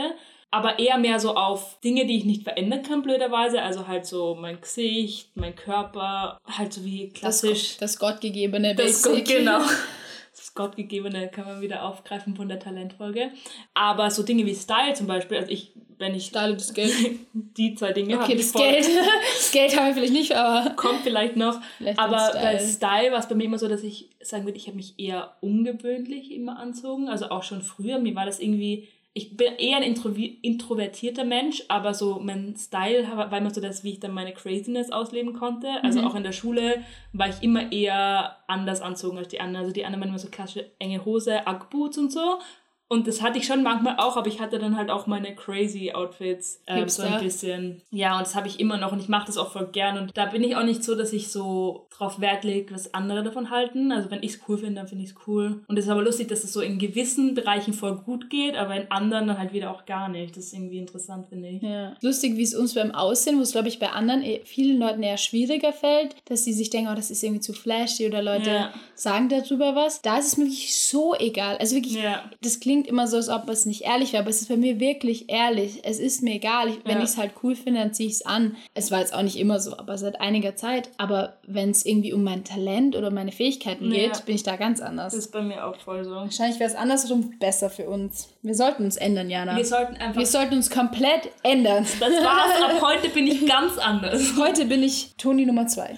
Aber eher mehr so auf Dinge, die ich nicht verändern kann, blöderweise. Also halt so mein Gesicht, mein Körper, halt so wie Das, klassisch. das gottgegebene Das Basic. Gott, genau. (laughs) Das Gottgegebene kann man wieder aufgreifen von der Talentfolge. Aber so Dinge wie Style zum Beispiel, also ich wenn ich Style und das Geld. (laughs) die zwei Dinge Okay, ich das. Geld. (laughs) Das Geld haben wir vielleicht nicht, aber. (laughs) Kommt vielleicht noch. Vielleicht Aber mit bei Style. Style war es bei mir immer so, dass ich sagen würde, ich habe mich eher ungewöhnlich immer anzogen. Also auch schon früher. Mir war das irgendwie. Ich bin eher ein introvertierter Mensch, aber so mein Style war immer so das, wie ich dann meine Craziness ausleben konnte. Also Mhm. auch in der Schule war ich immer eher anders anzogen als die anderen. Also die anderen waren immer so klassische enge Hose, Ugg-Boots und so. Und das hatte ich schon manchmal auch, aber ich hatte dann halt auch meine crazy Outfits ähm, so ein bisschen. Ja, und das habe ich immer noch und ich mache das auch voll gern. Und da bin ich auch nicht so, dass ich so drauf Wert lege, was andere davon halten. Also wenn ich es cool finde, dann finde ich es cool. Und es ist aber lustig, dass es so in gewissen Bereichen voll gut geht, aber in anderen dann halt wieder auch gar nicht. Das ist irgendwie interessant, finde ich. Ja. Lustig, wie es uns beim Aussehen, wo es, glaube ich, bei anderen, eh- vielen Leuten eher schwieriger fällt, dass sie sich denken, oh, das ist irgendwie zu flashy oder Leute Ja. sagen darüber was. Da ist es mir wirklich so egal. Also wirklich, Ja. das klingt immer so, als ob es nicht ehrlich wäre, aber es ist bei mir wirklich ehrlich. Es ist mir egal. Ich, wenn Ja. ich es halt cool finde, dann ziehe ich es an. Es war jetzt auch nicht immer so, aber seit einiger Zeit. Aber wenn es irgendwie um mein Talent oder meine Fähigkeiten Ja. geht, bin ich da ganz anders. Das ist bei mir auch voll so. Wahrscheinlich wäre es andersrum besser für uns. Wir sollten uns ändern, Jana. Wir sollten einfach. Wir sollten uns komplett ändern. das war's. Ab heute bin ich ganz anders. (laughs) Heute bin ich Toni Nummer zwei.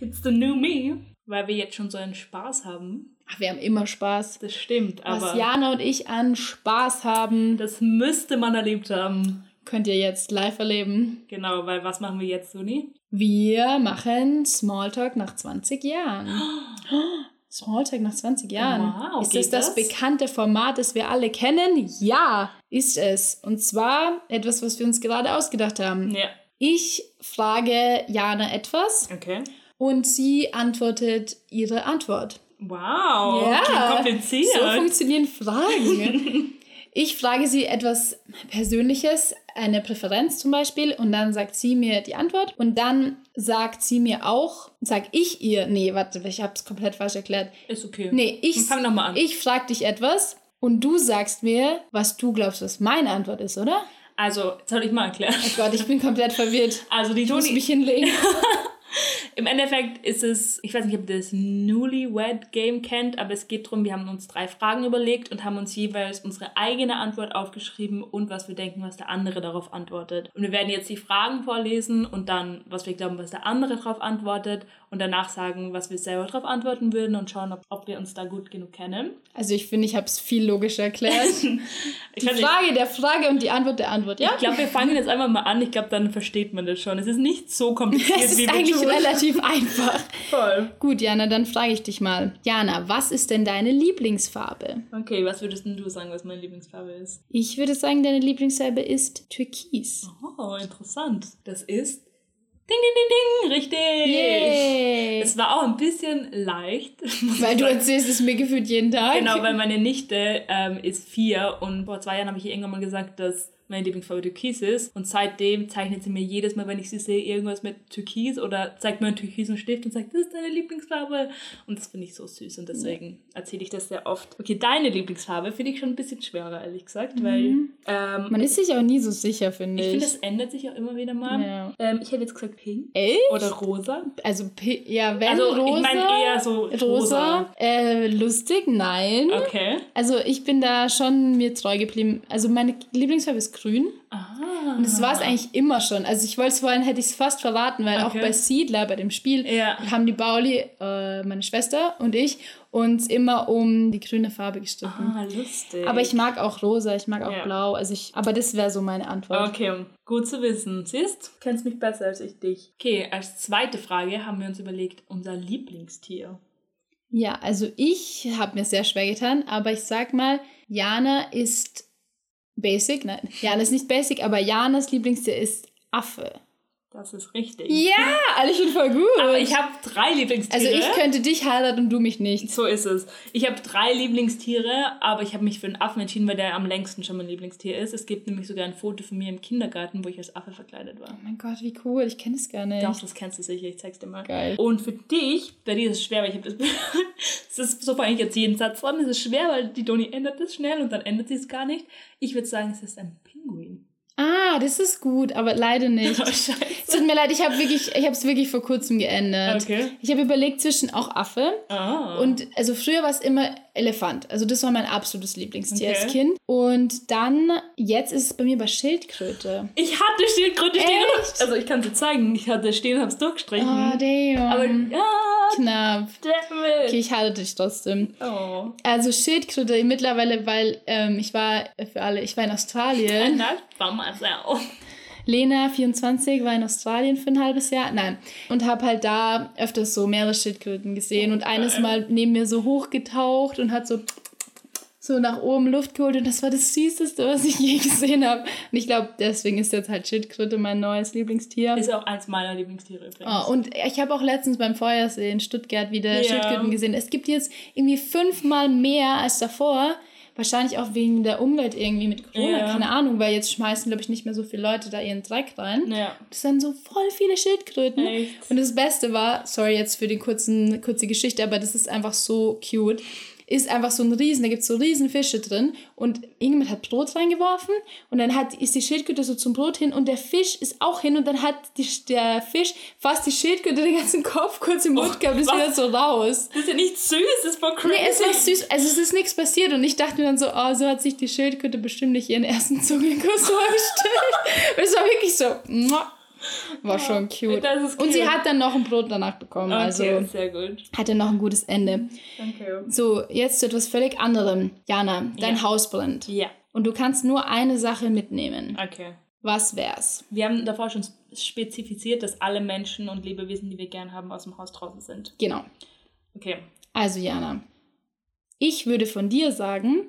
It's the new me. Weil wir jetzt schon so einen Spaß haben. Ach, wir haben immer Spaß. Das stimmt, Was aber Jana und ich an Spaß haben, das müsste man erlebt haben. könnt ihr jetzt live erleben. Genau, weil was machen wir jetzt, Suni? Wir machen Smalltalk nach 20 Jahren. (gasps) Smalltalk nach 20 Jahren. Wow, ist das das das? bekannte Format, das wir alle kennen? Ja, ist es. Und zwar etwas, was wir uns gerade ausgedacht haben. Ja. Ich frage Jana etwas Okay. und sie antwortet ihre Antwort. Wow. Ja, kompliziert. So funktionieren Fragen. (laughs) ich frage sie etwas Persönliches, eine Präferenz zum Beispiel, und dann sagt sie mir die Antwort. Und dann sagt sie mir auch, sag ich ihr, nee, warte, ich habe es komplett falsch erklärt. ist okay. Nee, ich, fang noch mal an. ich frage dich etwas und du sagst mir, was du glaubst, was meine Antwort ist, oder? Also, jetzt soll ich mal erklären. Oh Gott, ich bin komplett verwirrt. Also die Ich muss Toni, mich hinlegen. (laughs) im Endeffekt ist es, ich weiß nicht, ob ihr das Newlywed Game kennt, aber es geht darum, wir haben uns drei Fragen überlegt und haben uns jeweils unsere eigene Antwort aufgeschrieben und was wir denken, was der andere darauf antwortet. Und wir werden jetzt die Fragen vorlesen und dann, was wir glauben, was der andere darauf antwortet und danach sagen, was wir selber darauf antworten würden und schauen, ob, ob wir uns da gut genug kennen. Also ich finde, ich habe es viel logischer erklärt. (laughs) Die Frage der Frage und die Antwort der Antwort, ja? Ich glaube, wir fangen jetzt einfach mal an. Ich glaube, dann versteht man das schon. Es ist nicht so (laughs) kompliziert, wie wir eigentlich (laughs) relativ einfach. Voll. Gut, Jana, dann frage ich dich mal. Jana, was ist denn deine Lieblingsfarbe? Okay, was würdest denn du sagen, was meine Lieblingsfarbe ist? Ich würde sagen, deine Lieblingsfarbe ist Türkis. Oh, interessant. Das ist. Ding, ding, ding, ding. Richtig. Yay! Es war auch ein bisschen leicht. (laughs) Weil du erzählst es mir gefühlt jeden Tag. Genau, weil meine Nichte ähm, ist vier und vor zwei Jahren habe ich ihr irgendwann mal gesagt, dass meine Lieblingsfarbe Türkis ist. Und seitdem zeichnet sie mir jedes Mal, wenn ich sie sehe, irgendwas mit Türkis oder zeigt mir einen türkisen Stift und sagt, das ist deine Lieblingsfarbe. Und das finde ich so süß und deswegen erzähle ich das sehr oft. Okay, deine Lieblingsfarbe finde ich schon ein bisschen schwerer, ehrlich gesagt, weil ähm, Man ist sich auch nie so sicher, finde ich ich. finde, es ändert sich auch immer wieder mal. Ja. Ähm, ich hätte jetzt gesagt pink Echt? oder rosa. Also, ja, wenn Also, rosa. ich meine eher so rosa. rosa. Äh, lustig, nein. Okay. Also, ich bin da schon mir treu geblieben. Also, meine Lieblingsfarbe ist grün. Ah. Und das war es eigentlich immer schon. Also ich wollte es vorhin, hätte ich es fast verraten, weil auch Okay. bei Siedler, bei dem Spiel, Ja. haben die Bauli, äh, meine Schwester und ich, uns immer um die grüne Farbe gestritten. Ah, lustig. Aber ich mag auch rosa, ich mag auch Ja. blau. Also ich, aber das wäre so meine Antwort. Okay, gut zu wissen. Siehst, du kennst mich besser als ich dich. Okay, als zweite Frage haben wir uns überlegt, unser Lieblingstier. Ja, also ich habe mir sehr schwer getan, aber ich sag mal, Jana ist basic. Nein, Jana ist nicht basic, aber Janas Lieblingstier ist Affe. Das ist richtig. Ja, also ich bin voll gut. Aber ich habe drei Lieblingstiere. also ich könnte dich heiraten und du mich nicht. So ist es. Ich habe drei Lieblingstiere, aber ich habe mich für einen Affen entschieden, weil der am längsten schon mein Lieblingstier ist. Es gibt nämlich sogar ein Foto von mir im Kindergarten, wo ich als Affe verkleidet war. Oh mein Gott, wie cool. Ich kenne es gar nicht. Doch, das kennst du sicher, ich zeig's dir mal. Geil. Und für dich, bei dir ist es schwer, weil ich habe das. (laughs) Es ist so fange ich jetzt jeden Satz an. Es ist schwer, weil die Doni ändert das schnell und dann ändert sie es gar nicht. Ich würde sagen, es ist ein Pinguin. Ah, das ist gut, aber leider nicht. (laughs) Oh. Es tut mir leid, ich habe wirklich, ich habe es wirklich vor kurzem geändert. Okay. Ich habe überlegt zwischen auch Affe Ah. und also früher war es immer Elefant. Also das war mein absolutes Lieblingstier Okay. als Kind. Und dann jetzt ist es bei mir bei Schildkröte. ich hatte Schildkröte stehen. Echt? Also ich kann dir zeigen. Ich hatte stehen und hab's durchgestrichen. Oh, damn. Aber ja, knapp. damn it. Okay, ich halte dich trotzdem. Oh. Also Schildkröte mittlerweile, weil ähm, ich war äh, für alle, ich war in Australien. Not by myself. Lena, 24, war in Australien für ein halbes Jahr. Nein. Und habe halt da öfters so mehrere Schildkröten gesehen. Und eines Mal neben mir so hochgetaucht und hat so, so nach oben Luft geholt. Und das war das Süßeste, was ich je gesehen habe. Und ich glaube, deswegen ist jetzt halt Schildkröte mein neues Lieblingstier. Ist auch eins meiner Lieblingstiere übrigens. Oh, und ich habe auch letztens beim Feuersee in Stuttgart wieder Ja. Schildkröten gesehen. Es gibt jetzt irgendwie fünfmal mehr als davor. Wahrscheinlich auch wegen der Umwelt irgendwie mit Corona, Ja. keine Ahnung, weil jetzt schmeißen, glaube ich, nicht mehr so viele Leute da ihren Dreck rein. Ja. Das sind so voll viele Schildkröten. Echt? Und das Beste war, sorry jetzt für die kurzen, kurze Geschichte, aber das ist einfach so cute. Ist einfach so ein Riesen, da gibt es so riesen Fische drin und irgendjemand hat Brot reingeworfen und dann hat, ist die Schildkröte so zum Brot hin und der Fisch ist auch hin und dann hat die, der Fisch fast die Schildkröte den ganzen Kopf kurz im Mund Oh, gehabt und ist wieder so raus. Das ist ja nicht süß, das ist voll crazy. Nee, es war süß. Also es ist nichts passiert und ich dachte mir dann so, oh, so hat sich die Schildkröte bestimmt nicht ihren ersten Zungenkuss (laughs) vorgestellt. Und es war wirklich so, muah. War schon cute. ist Und sie cute. hat dann noch ein Brot danach bekommen, Okay, also sehr gut. hatte noch ein gutes Ende. Danke. So, jetzt zu etwas völlig anderem. Jana, dein Ja. Haus brennt. Ja, Und du kannst nur eine Sache mitnehmen. okay. Was wär's? Wir haben davor schon spezifiziert, dass alle Menschen und Lebewesen, die wir gern haben, aus dem Haus draußen sind. Genau. Okay. Also, Jana, ich würde von dir sagen,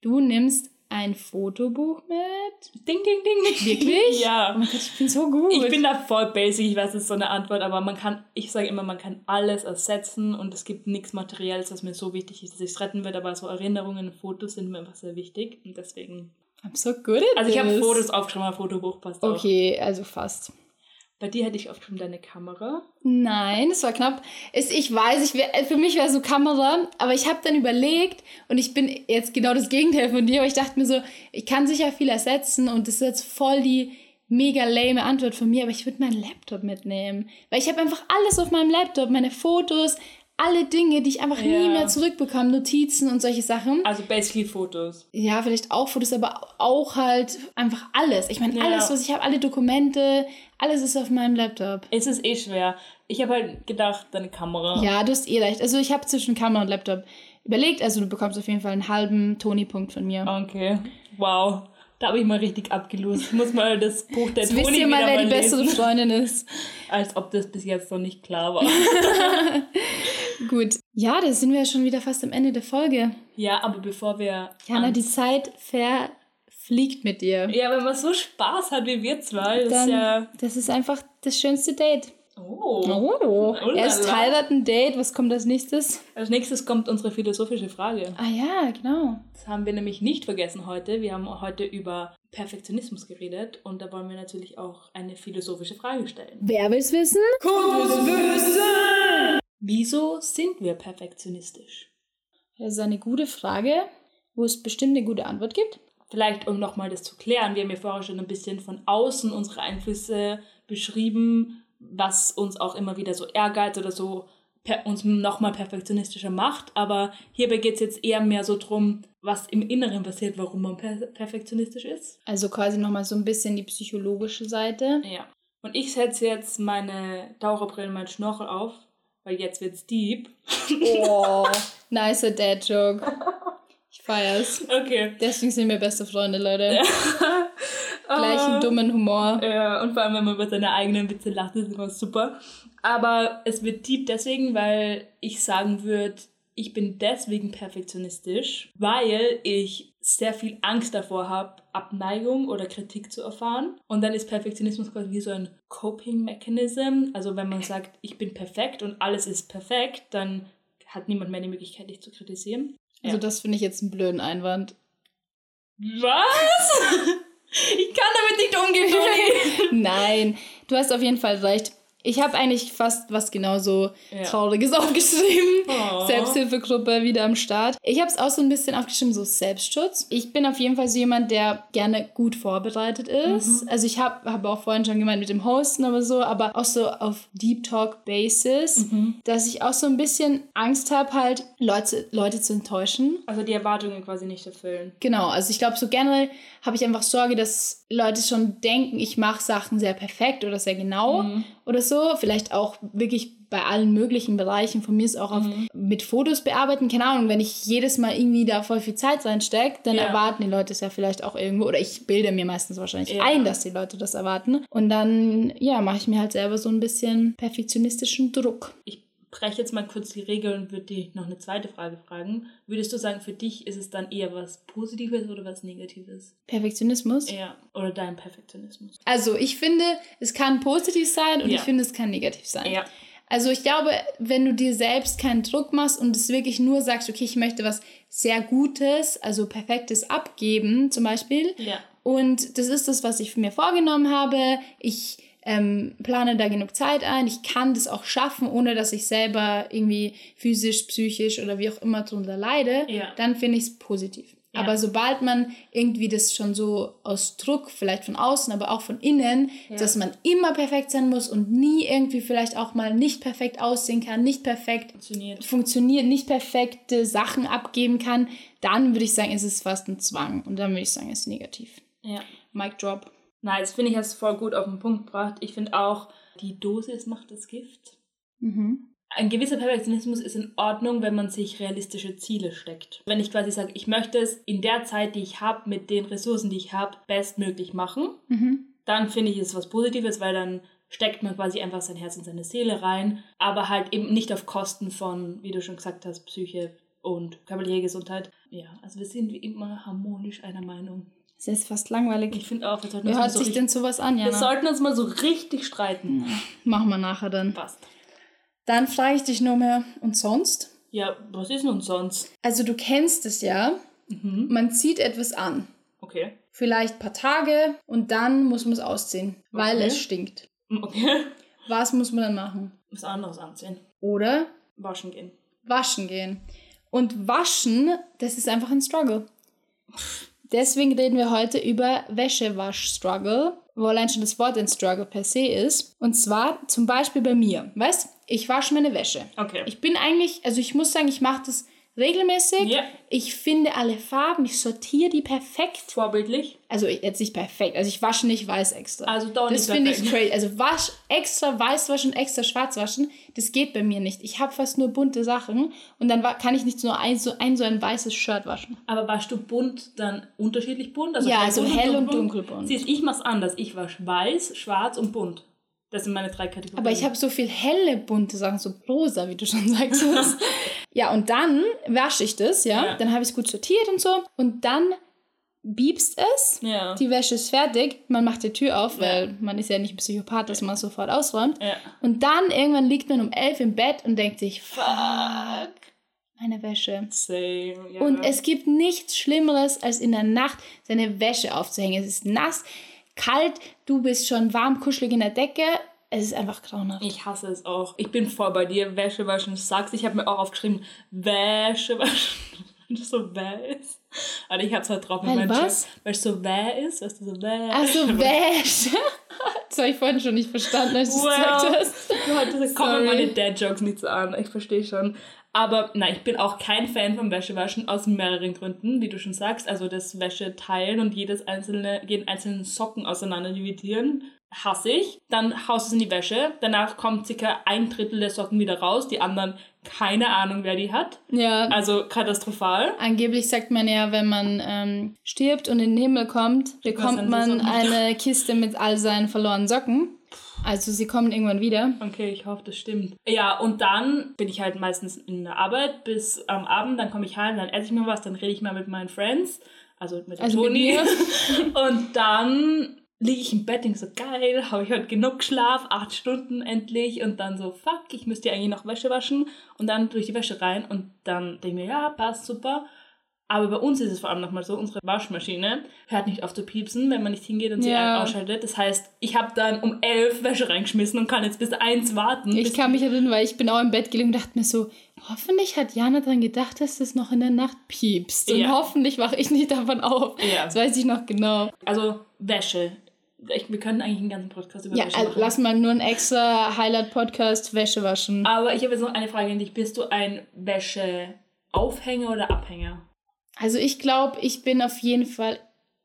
du nimmst ein Fotobuch mit. Ding, ding, ding. Wirklich? (laughs) ja. Oh mein Gott, ich bin so gut. Ich bin da voll basic, ich weiß, das ist so eine Antwort, aber man kann, ich sage immer, man kann alles ersetzen und es gibt nichts Materielles, was mir so wichtig ist, dass ich es retten werde, aber so Erinnerungen und Fotos sind mir einfach sehr wichtig und deswegen. I'm so good at Also ich habe. Fotos aufgeschrieben, aber Fotobuch passt auch. Okay, also fast. Bei dir hätte ich aufgeschrieben deine Kamera. Nein, es war knapp. Ich weiß, ich wär, für mich wäre so Kamera, aber ich habe dann überlegt und ich bin jetzt genau das Gegenteil von dir, aber ich dachte mir so, ich kann sicher viel ersetzen und das ist jetzt voll die mega lame Antwort von mir, aber ich würde meinen Laptop mitnehmen, weil ich habe einfach alles auf meinem Laptop, meine Fotos, alle Dinge, die ich einfach nie Ja. mehr zurückbekomme, Notizen und solche Sachen. Also basically Fotos. Ja, vielleicht auch Fotos, aber auch halt einfach alles. Ich meine, Ja. alles, was ich habe, alle Dokumente, alles ist auf meinem Laptop. Es ist eh schwer. Ich habe halt gedacht, deine Kamera. Ja, du hast eh recht. Also ich habe zwischen Kamera und Laptop überlegt. Also du bekommst auf jeden Fall einen halben Toni-Punkt von mir. Okay. Wow. Da habe ich mal richtig abgelost. Ich muss mal das Buch der Jetzt Toni wisst ihr mal, wer die bessere Freundin ist. (laughs) Als ob das bis jetzt noch nicht klar war. (laughs) Gut. Ja, da sind wir ja schon wieder fast am Ende der Folge. ja, aber bevor wir... Jana, die Zeit verfliegt mit dir. ja, wenn man so Spaß hat wie wir zwei, das ist ja... das ist einfach das schönste Date. Oh. Oh, Oh erst la. heiraten, Date. Was kommt als nächstes? Als nächstes kommt unsere philosophische Frage. Ah ja, genau. Das haben wir nämlich nicht vergessen heute. Wir haben heute über Perfektionismus geredet und da wollen wir natürlich auch eine philosophische Frage stellen. Wer will's wissen? Wieso sind wir perfektionistisch? Das ist eine gute Frage, wo es bestimmt eine gute Antwort gibt. Vielleicht, um nochmal das zu klären, wir haben ja vorher schon ein bisschen von außen unsere Einflüsse beschrieben, was uns auch immer wieder so ärgert oder so per uns nochmal perfektionistischer macht. Aber hierbei geht es jetzt eher mehr so drum, was im Inneren passiert, warum man per perfektionistisch ist. Also quasi nochmal so ein bisschen die psychologische Seite. Ja. Und ich setze jetzt meine Taucherbrille, meinen Schnorchel auf, weil jetzt wird's deep. Oh, (laughs) nicer Dad-Joke. Ich feier's. Okay. Deswegen sind wir beste Freunde, Leute. (laughs) Gleichen dummen Humor. Ja, und vor allem, wenn man über seine eigenen Witze lacht, ist immer super. Aber es wird deep deswegen, weil ich sagen würde, ich bin deswegen perfektionistisch, weil ich sehr viel Angst davor habe, Abneigung oder Kritik zu erfahren. Und dann ist Perfektionismus quasi wie so ein Coping-Mechanism. Also wenn man sagt, ich bin perfekt und alles ist perfekt, dann hat niemand mehr die Möglichkeit, dich zu kritisieren. Also Ja. das finde ich jetzt einen blöden Einwand. Was? (laughs) ich kann damit nicht umgehen, Toni. (laughs) Nein, du hast auf jeden Fall recht. Ich habe eigentlich fast was genauso Ja. Trauriges (laughs) aufgeschrieben. Oh. Selbsthilfegruppe wieder am Start. Ich habe es auch so ein bisschen aufgeschrieben, so Selbstschutz. Ich bin auf jeden Fall so jemand, der gerne gut vorbereitet ist. Mhm. Also ich habe hab auch vorhin schon gemeint mit dem Hosten aber so, aber auch so auf Deep Talk Basis, Mhm. dass ich auch so ein bisschen Angst habe, halt Leute, Leute zu enttäuschen. Also die Erwartungen quasi nicht erfüllen. Genau, also ich glaube, so generell habe ich einfach Sorge, dass Leute schon denken, ich mache Sachen sehr perfekt oder sehr genau Mhm. oder so. Vielleicht auch wirklich bei allen möglichen Bereichen von mir ist auch auf, Mhm. mit Fotos bearbeiten. Keine Ahnung, wenn ich jedes Mal irgendwie da voll viel Zeit reinstecke, dann Ja. erwarten die Leute es ja vielleicht auch irgendwo. Oder ich bilde mir meistens wahrscheinlich Ja. ein, dass die Leute das erwarten. Und dann, ja, mache ich mir halt selber so ein bisschen perfektionistischen Druck. Ich breche jetzt mal kurz die Regel und würde dich noch eine zweite Frage fragen. Würdest du sagen, für dich ist es dann eher was Positives oder was Negatives? Perfektionismus? Ja. Oder dein Perfektionismus? Also ich finde, es kann positiv sein und Ja. ich finde, es kann negativ sein. Ja. Also ich glaube, wenn du dir selbst keinen Druck machst und es wirklich nur sagst, okay, ich möchte was sehr Gutes, also Perfektes abgeben zum Beispiel. Ja. Und das ist das, was ich mir vorgenommen habe. Ich ähm, plane da genug Zeit ein. Ich kann das auch schaffen, ohne dass ich selber irgendwie physisch, psychisch oder wie auch immer drunter leide. Ja. Dann finde ich es positiv. Ja. Aber sobald man irgendwie das schon so aus Druck, vielleicht von außen, aber auch von innen, dass man immer perfekt sein muss und nie irgendwie vielleicht auch mal nicht perfekt aussehen kann, nicht perfekt Funktioniert. funktioniert, nicht perfekte Sachen abgeben kann, dann würde ich sagen, ist es fast ein Zwang. Und dann würde ich sagen, ist es negativ. Ja. Mic drop. Nein, das finde ich hast du voll gut auf den Punkt gebracht. Ich finde auch, die Dosis macht das Gift. Mhm. Ein gewisser Perfektionismus ist in Ordnung, wenn man sich realistische Ziele steckt. Wenn ich quasi sage, ich möchte es in der Zeit, die ich habe, mit den Ressourcen, die ich habe, bestmöglich machen, Mhm. dann finde ich es was Positives, weil dann steckt man quasi einfach sein Herz und seine Seele rein, aber halt eben nicht auf Kosten von, wie du schon gesagt hast, Psyche und körperliche Gesundheit. Ja, also wir sind wie immer harmonisch einer Meinung. Das ist fast langweilig. Ich finde auch, wir sollten, Wer hört so sich denn sowas an, wir Jana? sollten uns mal so richtig streiten. Machen wir nachher dann. Passt. Dann frage ich dich nur mehr, und sonst? Ja, was ist nun sonst? Also du kennst es ja, Mhm. man zieht etwas an. Okay. Vielleicht ein paar Tage und dann muss man es ausziehen, weil Okay. es stinkt. Okay. (laughs) Was muss man dann machen? Was anderes anziehen. Oder Waschen gehen. waschen gehen. Und waschen, das ist einfach ein Struggle. Deswegen reden wir heute über Wäschewasch-Struggle, wo allein schon das Wort ein Struggle per se ist. Und zwar zum Beispiel bei mir. Weißt, ich wasche meine Wäsche. Okay. Ich bin eigentlich, also ich muss sagen, ich mache das regelmäßig. Ja. Ich finde alle Farben, ich sortiere die perfekt. Vorbildlich. Also jetzt nicht perfekt, also ich wasche nicht weiß extra. Also doch Das nicht finde ich crazy. Also wasch, extra weiß waschen, extra schwarz waschen, das geht bei mir nicht. Ich habe fast nur bunte Sachen und dann kann ich nicht nur ein so, ein so ein weißes Shirt waschen. Aber waschst du bunt dann unterschiedlich bunt? Also Ja, also hell und dunkelbunt? Siehst, ich mach's anders. Ich wasche weiß, schwarz und bunt. Das sind meine drei Kategorien. Aber ich habe so viel helle bunte Sachen, so rosa, wie du schon (laughs) sagst. ja, und dann wasche ich das, ja. Ja. Dann habe ich es gut sortiert und so. Und dann biebst es. Ja. Die Wäsche ist fertig. Man macht die Tür auf, weil man ist ja nicht ein Psychopath, dass man sofort ausräumt. Ja. Und dann irgendwann liegt man um elf im Bett und denkt sich, fuck, meine Wäsche. Same. Ja. Und es gibt nichts Schlimmeres, als in der Nacht seine Wäsche aufzuhängen. Es ist nass, kalt, du bist schon warm, kuschelig in der Decke. Es ist einfach grauenhaft. Ich hasse es auch. Ich bin voll bei dir. Wäsche waschen, sagst. Ich habe mir auch aufgeschrieben, Wäsche waschen. (laughs) Weil das so wäh ist. Aber ich hab's halt drauf mit meinem was? Weil es so wäh ist. Weißt du, so wäh. Also (laughs) Wäsche. (laughs) Das habe ich vorhin schon nicht verstanden, als du es gesagt Well, hast. Gott, das kommen meine Dad-Jokes nicht so an. Ich verstehe schon. Aber nein, ich bin auch kein Fan vom Wäschewaschen aus mehreren Gründen, wie du schon sagst. Also das Wäsche teilen und jedes einzelne, jeden einzelnen Socken auseinander dividieren, hasse ich. Dann haust du es in die Wäsche. Danach kommt circa ein Drittel der Socken wieder raus. Die anderen, keine Ahnung, wer die hat. Ja, Also katastrophal. angeblich sagt man ja, wenn man ähm, stirbt und in den Himmel kommt, bekommt man eine Kiste mit all seinen verlorenen Socken. Also sie kommen irgendwann wieder. Okay, ich hoffe, das stimmt. Ja, und dann bin ich halt meistens in der Arbeit bis am Abend, dann komme ich heim, dann esse ich mal was, dann rede ich mal mit meinen Friends, also mit Also Toni. mir. (laughs) und dann liege ich im Bett, denke so, geil, habe ich heute genug Schlaf, acht Stunden endlich. Und dann so, fuck, ich müsste ja eigentlich noch Wäsche waschen. Und dann durch die Wäsche rein und dann denke ich mir, ja, passt super. Aber bei uns ist es vor allem nochmal so, unsere Waschmaschine hört nicht auf zu piepsen, wenn man nicht hingeht und sie Ja. ausschaltet. Das heißt, ich habe dann um elf Wäsche reingeschmissen und kann jetzt bis eins warten. Ich kann mich erinnern, weil ich bin auch im Bett gelegen und dachte mir so, hoffentlich hat Jana dran gedacht, dass das noch in der Nacht piepst. Und Ja. hoffentlich wache ich nicht davon auf. Ja. Das weiß ich noch genau. Also Wäsche. Ich, wir können eigentlich einen ganzen Podcast über Ja, Wäsche also machen. lass mal nur ein extra Highlight-Podcast Wäsche waschen. Aber ich habe jetzt noch eine Frage an dich. Bist du ein Wäscheaufhänger oder Abhänger? Also ich glaube, ich bin auf jeden Fall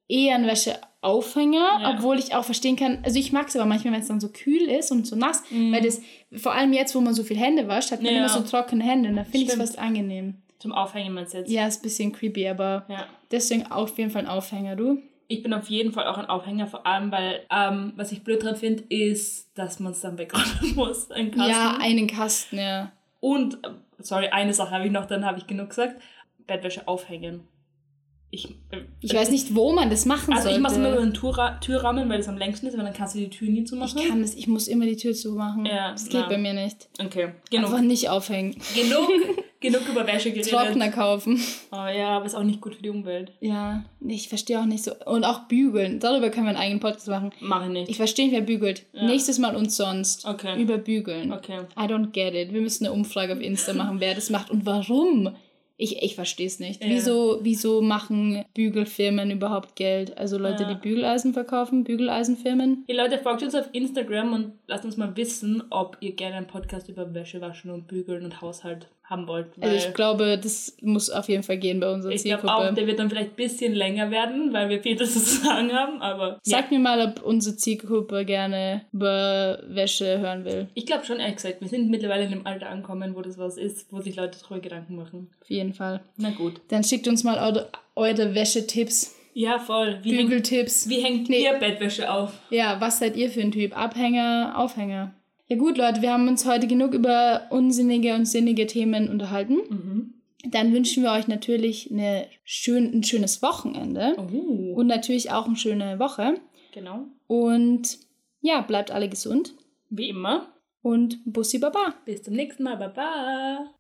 eher ein Wäscheaufhänger, Ja. obwohl ich auch verstehen kann, also ich mag es aber manchmal, wenn es dann so kühl ist und so nass, weil das, vor allem jetzt, wo man so viel Hände wascht, hat man Mhm. Ja. immer so trockene Hände und da finde ich es fast angenehm. Zum Aufhängen meinst du jetzt? Ja, ist ein bisschen creepy, aber ja. deswegen auf jeden Fall ein Aufhänger, du. Ich bin auf jeden Fall auch ein Aufhänger, vor allem, weil ähm, was ich blöd dran finde, ist, dass man es dann wegräumen (laughs) muss, ein Kasten. Ja, einen Kasten, ja. Und, sorry, eine Sache habe ich noch, dann habe ich genug gesagt. Bettwäsche aufhängen. Ich, äh, Ich weiß nicht, wo man das machen Also sollte. ich mache es immer über den Türra Türrahmen, weil das am längsten ist, weil dann kannst du die Tür nie zumachen. ich kann das, ich muss immer die Tür zumachen. Ja, das geht na. bei mir nicht. Okay, genug. Einfach nicht aufhängen. genug, (laughs) genug über Wäsche geredet. Trockner kaufen. Oh ja, aber ist auch nicht gut für die Umwelt. Ja, ich verstehe auch nicht so. Und auch bügeln. Darüber können wir einen eigenen Podcast machen. Mache ich nicht. Ich verstehe nicht, wer bügelt. Ja. Nächstes Mal und sonst. Okay. Über bügeln. Okay. I don't get it. Wir müssen eine Umfrage auf Insta machen, wer das macht und warum. Ich, ich verstehe es nicht. Ja. Wieso, wieso machen Bügelfirmen überhaupt Geld? Also Leute, Ja. die Bügeleisen verkaufen, Bügeleisenfirmen. Ihr Leute, folgt uns auf Instagram und lasst uns mal wissen, ob ihr gerne einen Podcast über Wäsche waschen und bügeln und Haushalt haben wollt. Also ich glaube, das muss auf jeden Fall gehen bei unserer ich glaube Zielgruppe. auch, der wird dann vielleicht ein bisschen länger werden, weil wir viel (laughs) zu sagen haben, aber Sag mir mal, ob unsere Zielgruppe gerne über Wäsche hören will. ich glaube schon, ehrlich gesagt, wir sind mittlerweile in einem Alter angekommen, wo das was ist, wo sich Leute darüber Gedanken machen. Auf jeden Fall. Na gut. Dann schickt uns mal eure, eure Wäschetipps, Ja, voll. Wie hängt, Bügeltipps. wie hängt Nee. ihr Bettwäsche auf? Ja, was seid ihr für ein Typ? Abhänger, Aufhänger? Ja gut, Leute, wir haben uns heute genug über unsinnige und sinnige Themen unterhalten. Mhm. Dann wünschen wir euch natürlich eine schön, ein schönes Wochenende Oh. und natürlich auch eine schöne Woche. Genau. Und ja, bleibt alle gesund Wie immer. und Bussi Baba. Bis zum nächsten Mal. Baba.